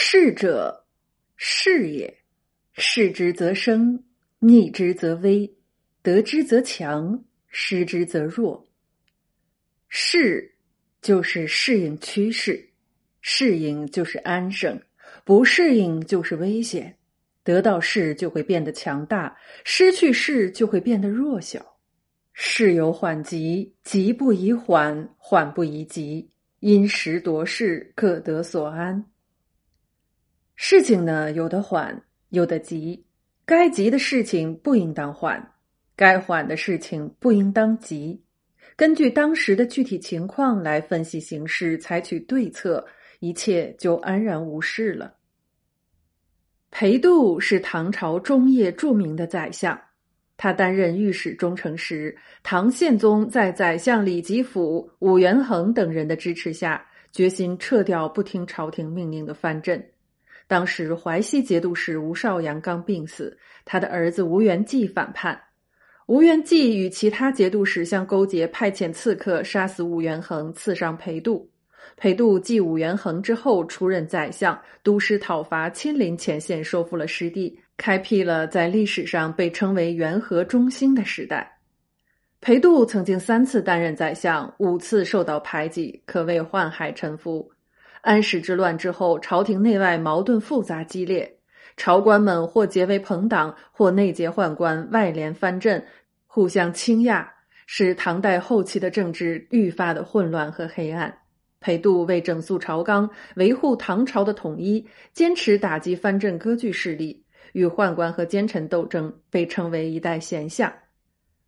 事者，事也。事之则生，逆之则危，得之则强，失之则弱。适就是适应趋势，适应就是安生，不适应就是危险。得到势就会变得强大，失去势就会变得弱小。势有缓急，急不宜缓，缓不宜急，因时夺势，各得所安。事情呢，有的缓，有的急。该急的事情不应当缓，该缓的事情不应当急。根据当时的具体情况来分析形势，采取对策，一切就安然无事了。裴度是唐朝中叶著名的宰相，他担任御史中丞时，唐宪宗在宰相李吉甫、武元衡等人的支持下，决心撤掉不听朝廷命令的藩镇。当时淮西节度使吴少阳刚病死，他的儿子吴元济反叛。吴元济与其他节度使相勾结，派遣刺客杀死武元衡，刺伤裴度。裴度继武元衡之后出任宰相，督师讨伐，亲临前线，收复了失地，开辟了在历史上被称为元和中兴的时代。裴度曾经三次担任宰相，五次受到排挤，可谓宦海沉浮。安史之乱之后，朝廷内外矛盾复杂激烈，朝官们或结为朋党，或内结宦官，外联藩镇，互相倾轧，使唐代后期的政治愈发的混乱和黑暗。裴度为整肃朝纲，维护唐朝的统一，坚持打击藩镇割据势力，与宦官和奸臣斗争，被称为一代贤相。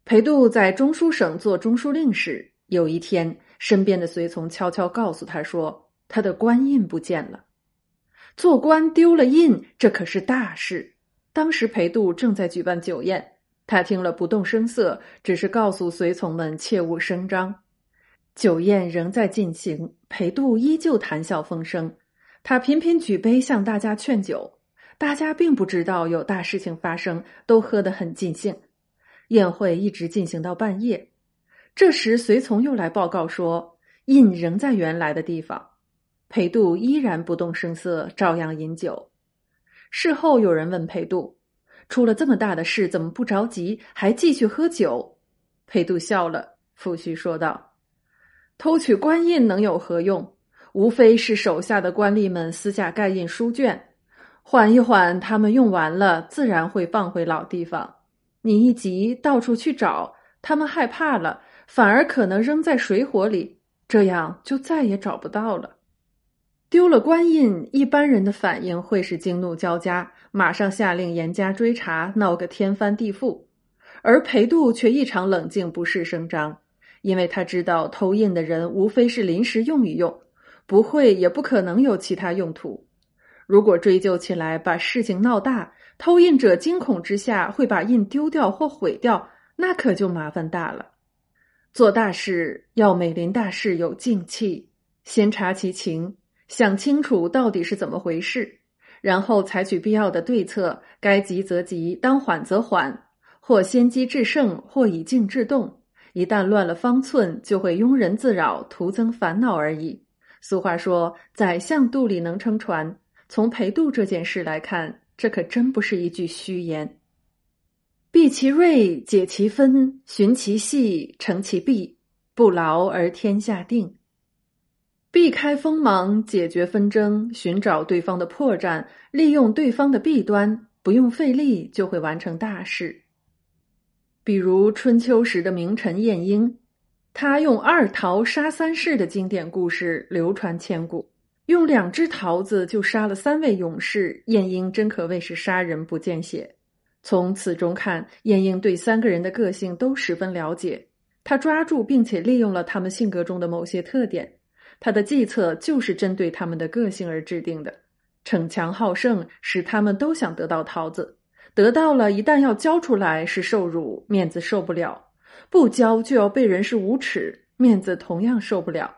裴度在中书省做中书令时，有一天，身边的随从悄悄告诉他说。他的官印不见了，做官丢了印，这可是大事。当时裴度正在举办酒宴，他听了不动声色，只是告诉随从们切勿声张。酒宴仍在进行，裴度依旧谈笑风生，他频频举杯向大家劝酒。大家并不知道有大事情发生，都喝得很尽兴。宴会一直进行到半夜，这时随从又来报告说，印仍在原来的地方。裴度依然不动声色，照样饮酒。事后有人问裴度：“出了这么大的事，怎么不着急，还继续喝酒？”裴度笑了，抚须说道：“偷取官印能有何用？无非是手下的官吏们私下盖印书卷，缓一缓，他们用完了，自然会放回老地方。你一急，到处去找，他们害怕了，反而可能扔在水火里，这样就再也找不到了。”丢了官印，一般人的反应会是惊怒交加，马上下令严加追查，闹个天翻地覆。而裴度却异常冷静，不事声张，因为他知道偷印的人无非是临时用一用，不会也不可能有其他用途。如果追究起来，把事情闹大，偷印者惊恐之下会把印丢掉或毁掉，那可就麻烦大了。做大事要美临大事有静气，先察其情。想清楚到底是怎么回事，然后采取必要的对策。该急则急，当缓则缓，或先机制胜，或以静制动。一旦乱了方寸，就会庸人自扰，徒增烦恼而已。俗话说：“宰相肚里能撑船。”从裴度这件事来看，这可真不是一句虚言。避其锐，解其分，寻其细，成其弊，不劳而天下定。避开锋芒，解决纷争，寻找对方的破绽，利用对方的弊端，不用费力就会完成大事。比如春秋时的名臣晏婴，他用二桃杀三士的经典故事流传千古，用两只桃子就杀了三位勇士，晏婴真可谓是杀人不见血。从此中看，晏婴对三个人的个性都十分了解，他抓住并且利用了他们性格中的某些特点。他的计策就是针对他们的个性而制定的，逞强好胜，使他们都想得到桃子，得到了一旦要交出来是受辱，面子受不了；不交就要被人是无耻，面子同样受不了。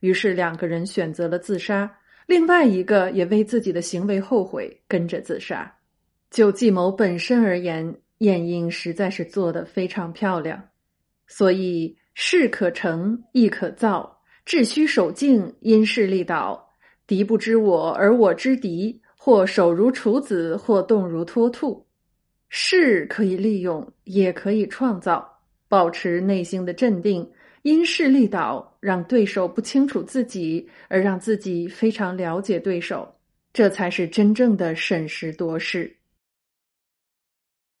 于是两个人选择了自杀，另外一个也为自己的行为后悔，跟着自杀。就计谋本身而言，晏婴实在是做得非常漂亮，所以事可成，亦可造。致虚守静，因势利导，敌不知我，而我知敌，或手如处子，或动如脱兔。势可以利用，也可以创造。保持内心的镇定，因势利导，让对手不清楚自己，而让自己非常了解对手，这才是真正的审时度势。